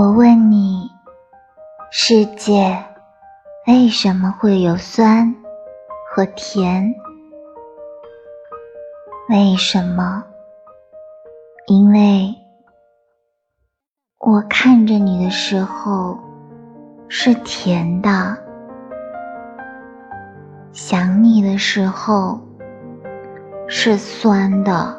我问你世界为什么会有酸和甜？为什么？因为我看着你的时候是甜的想你的时候是酸的。